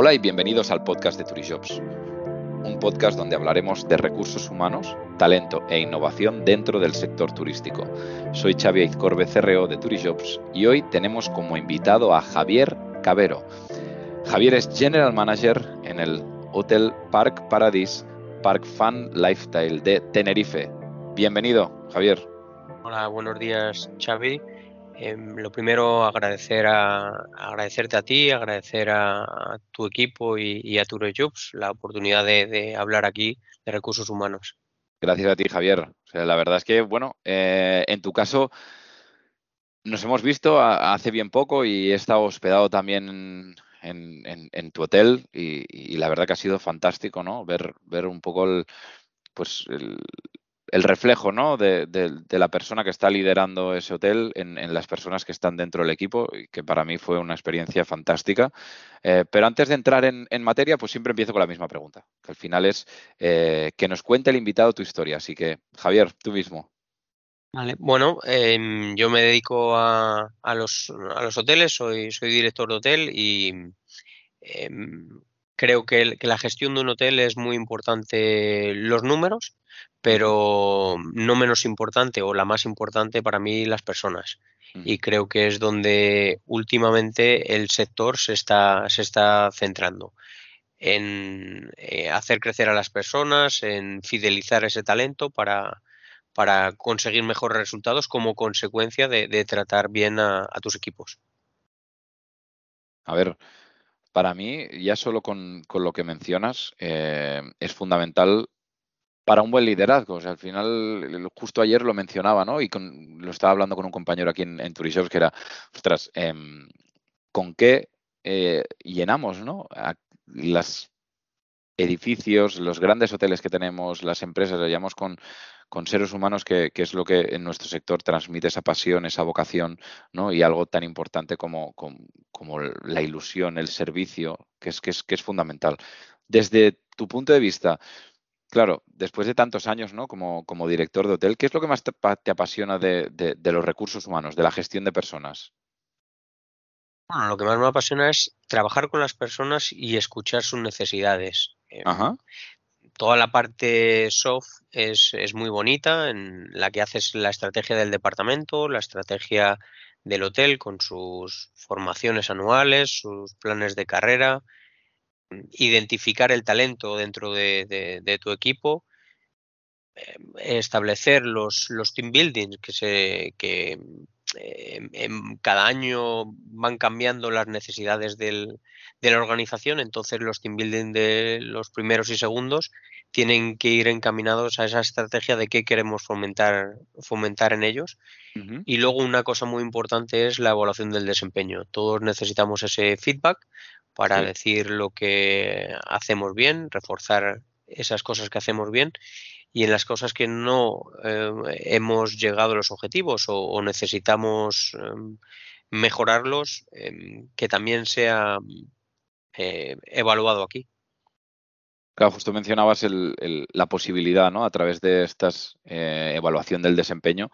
Hola y bienvenidos al podcast de Turijobs, un podcast donde hablaremos de recursos humanos, talento e innovación dentro del sector turístico. Soy Xavi Aizcorbe, CRO de Turijobs y hoy tenemos como invitado a Javier Cabero. Javier es General Manager en el Hotel Park Paradise Park Fun Lifestyle de Tenerife. Bienvenido, Javier. Hola, buenos días, Xavi. Em, lo primero, agradecer a, agradecerte a ti, agradecer a, tu equipo y, a Jobs la oportunidad de, hablar aquí de recursos humanos. Gracias a ti, Javier. la verdad es que, bueno, eh, en tu caso nos hemos visto hace bien poco y he estado hospedado también en, tu hotel y, la verdad que ha sido fantástico, ¿no? Ver, ver un poco el, pues el, el reflejo ¿no? de, la persona que está liderando ese hotel en, las personas que están dentro del equipo, que para mí fue una experiencia fantástica. Eh, pero antes de entrar en, materia, pues siempre empiezo con la misma pregunta, que al final es eh, que nos cuente el invitado tu historia. Así que, Javier, tú mismo. Vale, bueno, em, yo me dedico a, los, a, los, hoteles, soy, soy director de hotel y em, creo que, que, la gestión de un hotel es muy importante los números pero no menos importante o la más importante para mí las personas. Y creo que es donde últimamente el sector se está, se está centrando en eh, hacer crecer a las personas, en fidelizar ese talento para, para conseguir mejores resultados como consecuencia de, tratar bien a, tus equipos. A ver, para mí, ya solo con, lo que mencionas, eh, es fundamental para un buen liderazgo. O sea, al final, justo ayer lo mencionaba, ¿no? Y lo estaba hablando con un compañero aquí en, en que era, em, ¿con qué eh, llenamos, ¿no? los edificios, los grandes hoteles que tenemos, las empresas, lo llamamos con, con seres humanos que, es lo que en nuestro sector transmite esa pasión, esa vocación, ¿no? Y algo tan importante como, la ilusión, el servicio, que es, que es, que es fundamental. Desde tu punto de vista, Claro, después de tantos años, ¿no? Como, como director de hotel, ¿qué es lo que más te, apasiona de, los recursos humanos, de la gestión de personas? Bueno, lo que más me apasiona es trabajar con las personas y escuchar sus necesidades. Em, toda la parte soft es, muy bonita, en la que haces la estrategia del departamento, la estrategia del hotel con sus formaciones anuales, sus planes de carrera, identificar el talento dentro de, tu equipo, em, establecer los, los team buildings que se que em, cada año van cambiando las necesidades del, de la organización, entonces los team building de los primeros y segundos tienen que ir encaminados a esa estrategia de qué queremos fomentar, fomentar en ellos. Y luego una cosa muy importante es la evaluación del desempeño. Todos necesitamos ese feedback para decir lo que hacemos bien, reforzar esas cosas que hacemos bien y en las cosas que no eh, hemos llegado a los objetivos o, necesitamos em, mejorarlos, em, que también sea eh, evaluado aquí. Claro, justo mencionabas la posibilidad, ¿no? A través de estas eh, evaluación del desempeño,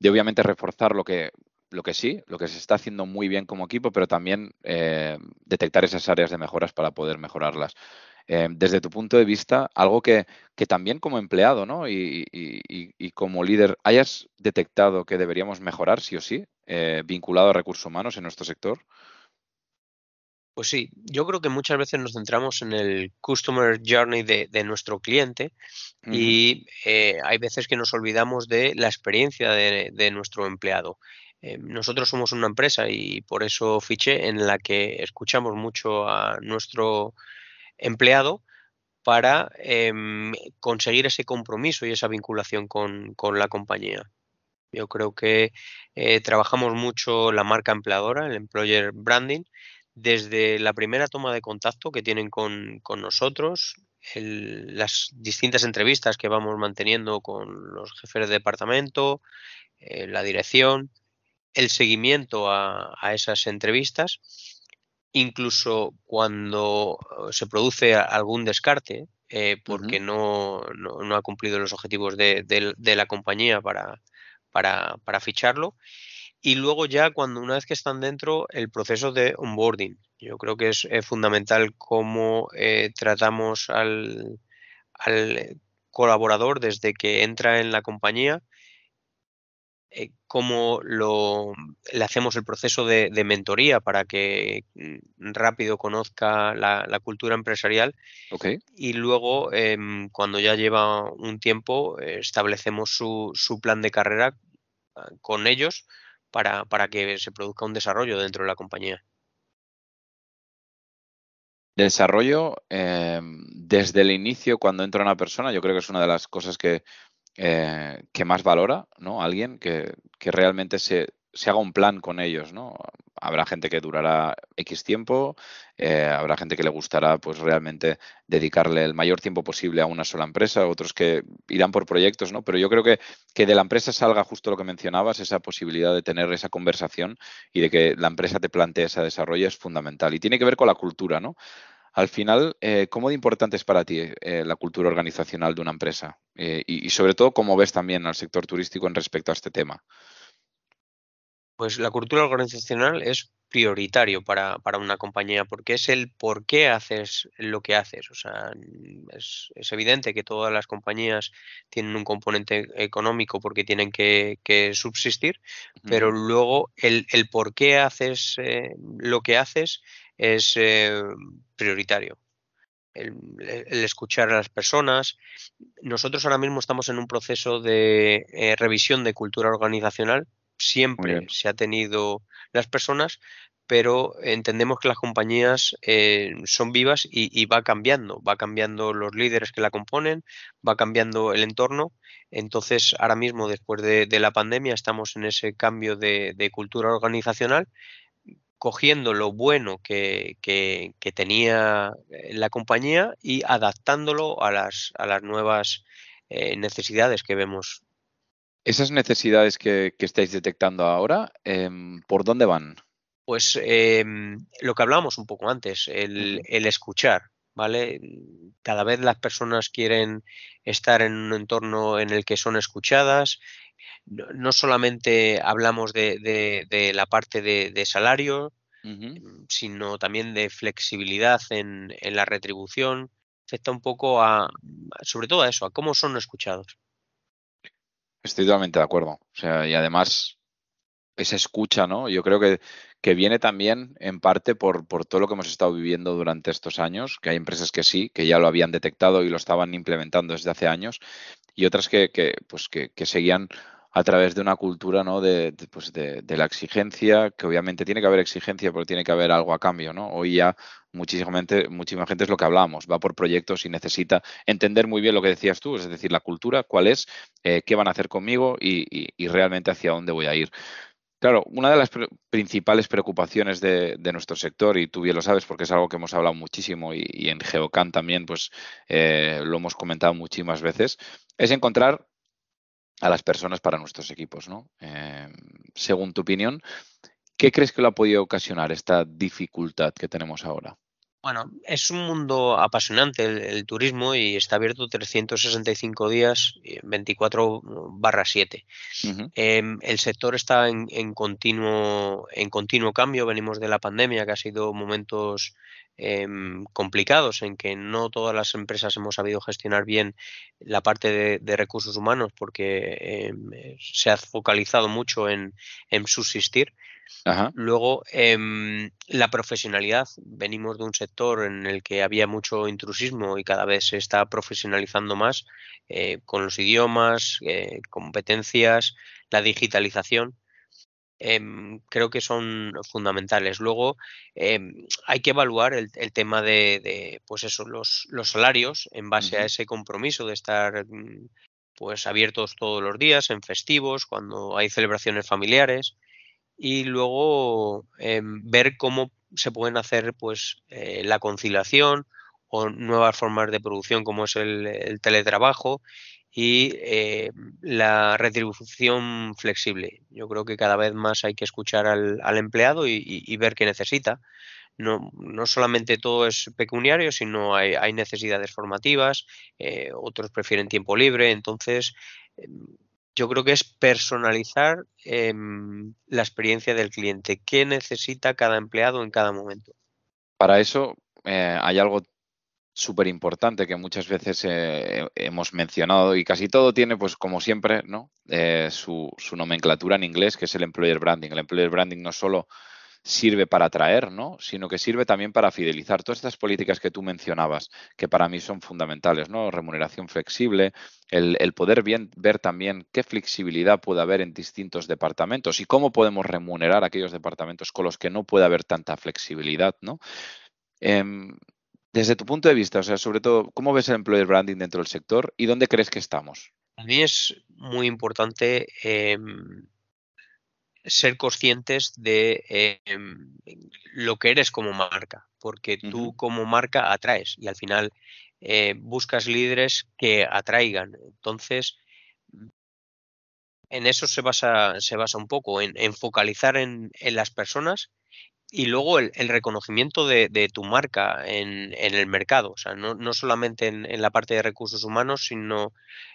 de obviamente reforzar lo que lo que sí, lo que se está haciendo muy bien como equipo, pero también eh, detectar esas áreas de mejoras para poder mejorarlas. Eh, desde tu punto de vista, algo que, también como empleado ¿no? y, como líder hayas detectado que deberíamos mejorar, sí o sí, eh, vinculado a recursos humanos en nuestro sector. Pues sí, yo creo que muchas veces nos centramos en el customer journey de, nuestro cliente y hay veces que nos olvidamos de la experiencia de nuestro empleado. Eh, nosotros somos una empresa y por eso fiché en la que escuchamos mucho a nuestro empleado para em, conseguir ese compromiso y esa vinculación con, la compañía. Yo creo que eh, trabajamos mucho la marca empleadora, el employer branding, desde la primera toma de contacto que tienen con, nosotros, las distintas entrevistas que vamos manteniendo con los jefes de departamento, eh, la dirección, el seguimiento a, esas entrevistas, incluso cuando uh, se produce algún descarte, eh, porque no, no, ha cumplido los objetivos de, la compañía para, para, ficharlo. y luego ya cuando una vez que están dentro, el proceso de onboarding. Yo creo que es, fundamental cómo eh, tratamos al, al colaborador desde que entra en la compañía eh, cómo lo, le hacemos el proceso de, mentoría para que mm, rápido conozca la, cultura empresarial. Y luego, em, cuando ya lleva un tiempo, establecemos su, su, plan de carrera ah, con ellos para, para que se produzca un desarrollo dentro de la compañía. Desarrollo em, desde el inicio, cuando entra una persona, yo creo que es una de las cosas que eh, que más valora, ¿no? Alguien que, realmente se, haga un plan con ellos, ¿no? Habrá gente que durará X tiempo, eh, habrá gente que le gustará pues realmente dedicarle el mayor tiempo posible a una sola empresa, otros que irán por proyectos, ¿no? Pero yo creo que, que de la empresa salga justo lo que mencionabas, esa posibilidad de tener esa conversación y de que la empresa te plantee ese desarrollo es fundamental. Y tiene que ver con la cultura, ¿no? Al final, eh, ¿cómo de importante es para ti eh, la cultura organizacional de una empresa? Eh, y, sobre todo, ¿cómo ves también al sector turístico en respecto a este tema? Pues la cultura organizacional es prioritario para, una compañía porque es el por qué haces lo que haces. O sea, es, evidente que todas las compañías tienen un componente económico porque tienen que, subsistir, pero luego el, por qué haces lo que haces es eh, prioritario. El, escuchar a las personas. Nosotros ahora mismo estamos en un proceso de eh, revisión de cultura organizacional. Siempre se ha tenido las personas, pero entendemos que las compañías eh, son vivas y, va cambiando, va cambiando los líderes que la componen, va cambiando el entorno. Entonces, ahora mismo, después de, la pandemia, estamos en ese cambio de, de cultura organizacional cogiendo lo bueno que, tenía eh, la compañía y adaptándolo a las, a las nuevas eh, necesidades que vemos. Esas necesidades que, estáis detectando ahora, em, ¿por dónde van? Pues em, lo que hablábamos un poco antes, el, el escuchar. ¿vale? Cada vez las personas quieren estar en un entorno en el que son escuchadas, no, solamente hablamos de, la parte de, salario, mm, sino también de flexibilidad en, la retribución. Afecta un poco a, sobre todo a eso, a cómo son escuchados. Estoy totalmente de acuerdo. O sea, y además esa escucha, ¿no? Yo creo que, que viene también en parte por, por, todo lo que hemos estado viviendo durante estos años, que hay empresas que sí, que ya lo habían detectado y lo estaban implementando desde hace años, y otras que, que pues que, que seguían a través de una cultura ¿no? de, pues de, la exigencia, que obviamente tiene que haber exigencia, pero tiene que haber algo a cambio. ¿no? Hoy ya muchísima gente, muchísima gente es lo que hablamos, va por proyectos y necesita entender muy bien lo que decías tú, es decir, la cultura, cuál es, eh, qué van a hacer conmigo y, realmente hacia dónde voy a ir. Claro, una de las principales preocupaciones de, nuestro sector, y tú bien lo sabes porque es algo que hemos hablado muchísimo y, en Geocan también pues eh, lo hemos comentado muchísimas veces, es encontrar a las personas para nuestros equipos. ¿no? Eh, según tu opinión, ¿qué crees que lo ha podido ocasionar esta dificultad que tenemos ahora? Bueno, es un mundo apasionante el, turismo y está abierto 365 días, 24 barra 7. Em, el sector está en, continuo, en continuo cambio, venimos de la pandemia que ha sido momentos Em, complicados en que no todas las empresas hemos sabido gestionar bien la parte de, recursos humanos porque em, se ha focalizado mucho en, subsistir. Luego, em, la profesionalidad. Venimos de un sector en el que había mucho intrusismo y cada vez se está profesionalizando más eh, con los idiomas, eh, competencias, la digitalización. Em, creo que son fundamentales. Luego em, hay que evaluar el, tema de, pues eso, los, los, salarios en base a ese compromiso de estar mm, pues abiertos todos los días, en festivos, cuando hay celebraciones familiares, y luego em, ver cómo se pueden hacer pues eh, la conciliación o nuevas formas de producción como es el teletrabajo y eh, la retribución flexible. Yo creo que cada vez más hay que escuchar al, empleado y, ver qué necesita. No, no, solamente todo es pecuniario, sino hay, necesidades formativas, eh, otros prefieren tiempo libre, entonces em, yo creo que es personalizar em, la experiencia del cliente. ¿Qué necesita cada empleado en cada momento? Para eso eh, hay algo súper importante que muchas veces eh, hemos mencionado y casi todo tiene, pues como siempre, ¿no? Eh, su, su, nomenclatura en inglés, que es el employer branding. El employer branding no solo sirve para atraer, ¿no? Sino que sirve también para fidelizar. Todas estas políticas que tú mencionabas, que para mí son fundamentales, ¿no? Remuneración flexible, el, poder bien, ver también qué flexibilidad puede haber en distintos departamentos y cómo podemos remunerar aquellos departamentos con los que no puede haber tanta flexibilidad, ¿no? Em, desde tu punto de vista, o sea, sobre todo, ¿cómo ves el employer branding dentro del sector y dónde crees que estamos? Mí es muy importante em, ser conscientes de em, lo que eres como marca, porque tú como marca atraes y al final eh, buscas líderes que atraigan. Entonces, en eso se basa, se basa un poco, en, focalizar en, las personas y luego el, reconocimiento de, tu marca en, el mercado, o sea, no, solamente en, la parte de recursos humanos, sino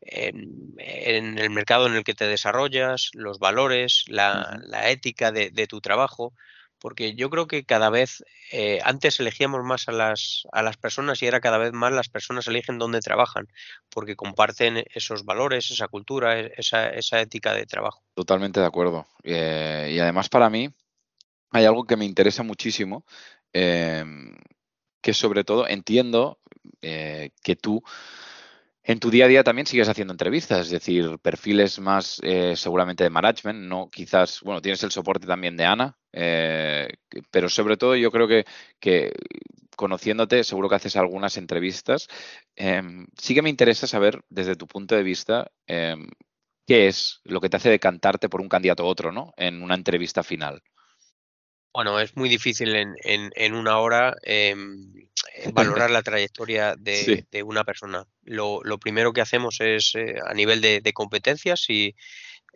en, el mercado en el que te desarrollas, los valores, la, ética de, tu trabajo, porque yo creo que cada vez, eh, antes elegíamos más a las, a las personas y ahora cada vez más las personas eligen dónde trabajan, porque comparten esos valores, esa cultura, e, esa, esa ética de trabajo. Totalmente de acuerdo. Eh, y además para mí, hay algo que me interesa muchísimo, em, que sobre todo entiendo eh, que tú en tu día a día también sigues haciendo entrevistas, es decir, perfiles más eh, seguramente de management, no quizás, bueno, tienes el soporte también de Ana, eh, pero sobre todo yo creo que, que, conociéndote seguro que haces algunas entrevistas. Em, sí que me interesa saber desde tu punto de vista em, qué es lo que te hace decantarte por un candidato u otro, ¿no? En una entrevista final. Bueno, es muy difícil en, en, una hora em, valorar la trayectoria de, una persona. Lo, primero que hacemos es eh, a nivel de, competencias y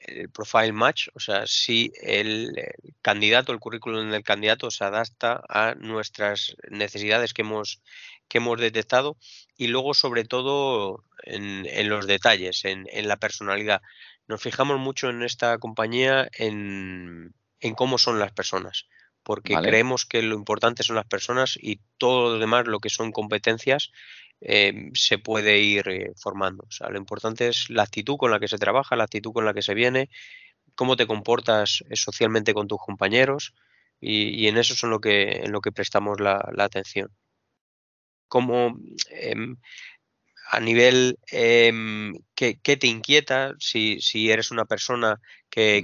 el profile match, o sea, si el, candidato, el currículum del candidato se adapta a nuestras necesidades que hemos, que hemos detectado y luego sobre todo en, en los detalles, en, en la personalidad. Nos fijamos mucho en esta compañía en, en cómo son las personas porque creemos que lo importante son las personas y todo lo demás, lo que son competencias, em, se puede ir eh, formando. O sea, lo importante es la actitud con la que se trabaja, la actitud con la que se viene, cómo te comportas eh, socialmente con tus compañeros y, en eso es en lo que, en lo que prestamos la, atención. Como em, a nivel eh, ¿qué, te inquieta, si, si, eres una persona que,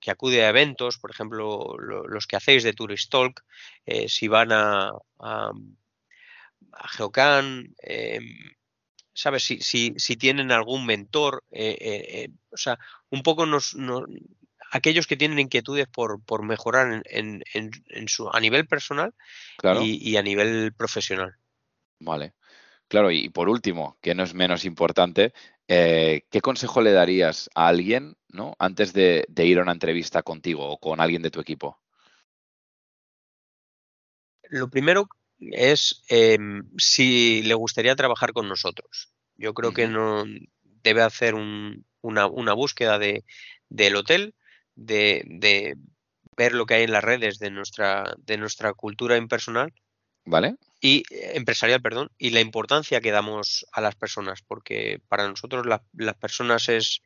que, acude a eventos, por ejemplo, los que hacéis de Tourist Talk, eh, si van a, a, Geocan, em, ¿sabes? Si, si, si, tienen algún mentor, eh, eh, o sea, un poco nos, aquellos que tienen inquietudes por, por mejorar en, en, en, su, a nivel personal y, y a nivel profesional. Vale. Claro, y por último, que no es menos importante, eh, ¿qué consejo le darías a alguien ¿no? antes de, ir a una entrevista contigo o con alguien de tu equipo? Lo primero es em, si le gustaría trabajar con nosotros. Yo creo que no debe hacer una, búsqueda de, del hotel, de, de, ver lo que hay en las redes de nuestra, de nuestra cultura impersonal. ¿Vale? y eh, empresarial, perdón, y la importancia que damos a las personas, porque para nosotros las personas es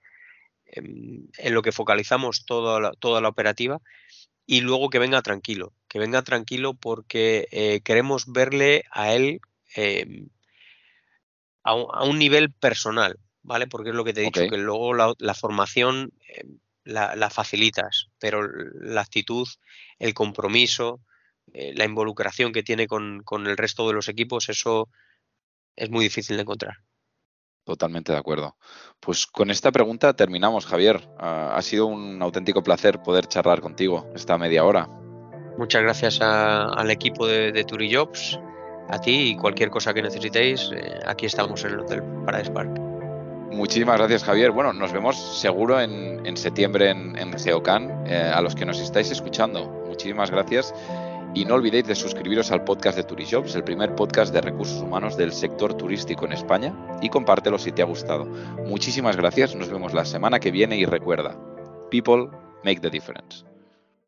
em, en, lo que focalizamos toda la, toda la operativa y luego que venga tranquilo, que venga tranquilo porque eh, queremos verle a él em, a, un, nivel personal, ¿vale? Porque es lo que te he dicho, que luego la, formación em, la, la facilitas, pero la actitud, el compromiso, eh, la involucración que tiene con, el resto de los equipos, eso es muy difícil de encontrar. Totalmente de acuerdo. Pues con esta pregunta terminamos, Javier. ha sido un auténtico placer poder charlar contigo esta media hora. Muchas gracias al equipo de, de Turijobs, a ti y cualquier cosa que necesitéis. Eh, aquí estamos en el Hotel Paradise Park. Muchísimas gracias, Javier. Bueno, nos vemos seguro en, septiembre en, en Geocan, eh, a los que nos estáis escuchando. Muchísimas gracias Y no olvidéis de suscribiros al podcast de Turijobs, el primer podcast de recursos humanos del sector turístico en España, y compártelo si te ha gustado. Muchísimas gracias, nos vemos la semana que viene y recuerda, people make the difference.